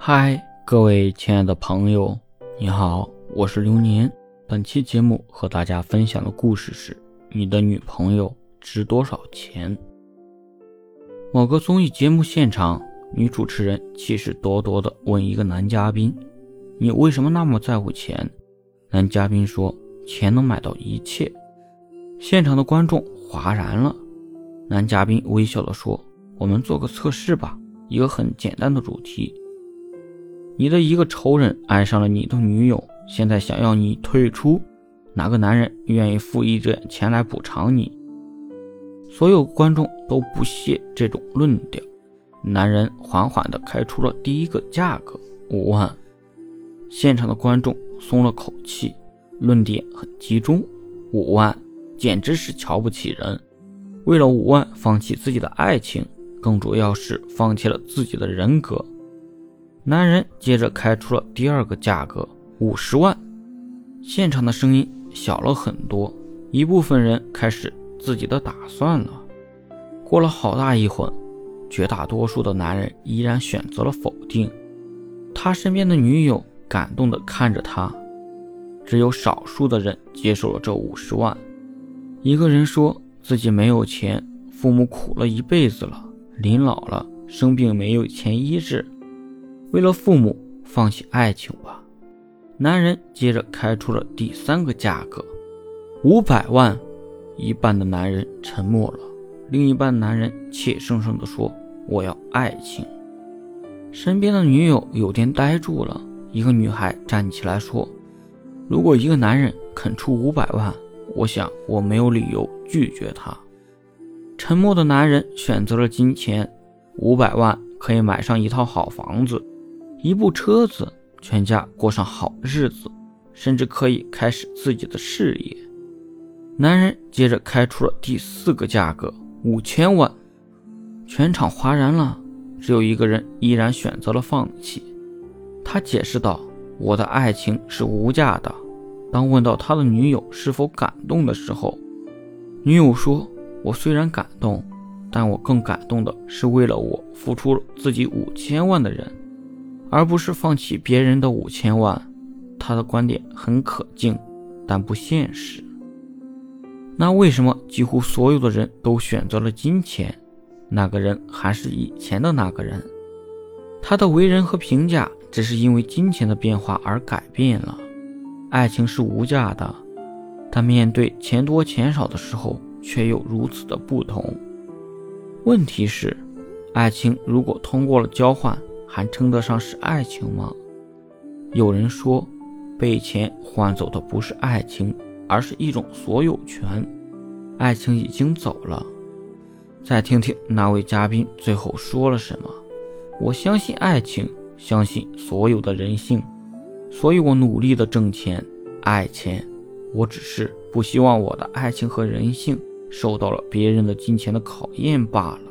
嗨，各位亲爱的朋友，你好，我是流年。本期节目和大家分享的故事是：你的女朋友值多少钱？某个综艺节目现场，女主持人气势多多地问一个男嘉宾：“你为什么那么在乎钱？”男嘉宾说：“钱能买到一切。”现场的观众哗然了。男嘉宾微笑地说：“我们做个测试吧，一个很简单的主题。”你的一个仇人爱上了你的女友，现在想要你退出，哪个男人愿意付一点钱来补偿你？所有观众都不屑这种论调。男人缓缓地开出了第一个价格五万，现场的观众松了口气，论点很集中，五万简直是瞧不起人。为了五万放弃自己的爱情，更主要是放弃了自己的人格。男人接着开出了第二个价格，五十万。现场的声音小了很多，一部分人开始自己的打算了。过了好大一会儿，绝大多数的男人依然选择了否定。他身边的女友感动地看着他，只有少数的人接受了这五十万。一个人说自己没有钱，父母苦了一辈子了，临老了生病没有钱医治。为了父母放弃爱情吧。男人接着开出了第三个价格，五百万。一半的男人沉默了，另一半男人怯生生地说：“我要爱情。”身边的女友有点呆住了。一个女孩站起来说：“如果一个男人肯出五百万，我想我没有理由拒绝他。”沉默的男人选择了金钱，五百万可以买上一套好房子。一部车子，全家过上好日子，甚至可以开始自己的事业。男人接着开出了第四个价格，五千万。全场哗然了，只有一个人依然选择了放弃。他解释道：“我的爱情是无价的。”当问到他的女友是否感动的时候，女友说：“我虽然感动，但我更感动的是为了我付出了自己五千万的人。”而不是放弃别人的五千万，他的观点很可敬，但不现实。那为什么几乎所有的人都选择了金钱？那个人还是以前的那个人，他的为人和评价只是因为金钱的变化而改变了。爱情是无价的，但面对钱多钱少的时候，却又如此的不同。问题是，爱情如果通过了交换。还称得上是爱情吗？有人说，被钱换走的不是爱情，而是一种所有权。爱情已经走了。再听听那位嘉宾最后说了什么。我相信爱情，相信所有的人性，所以我努力的挣钱，爱钱。我只是不希望我的爱情和人性受到了别人的金钱的考验罢了。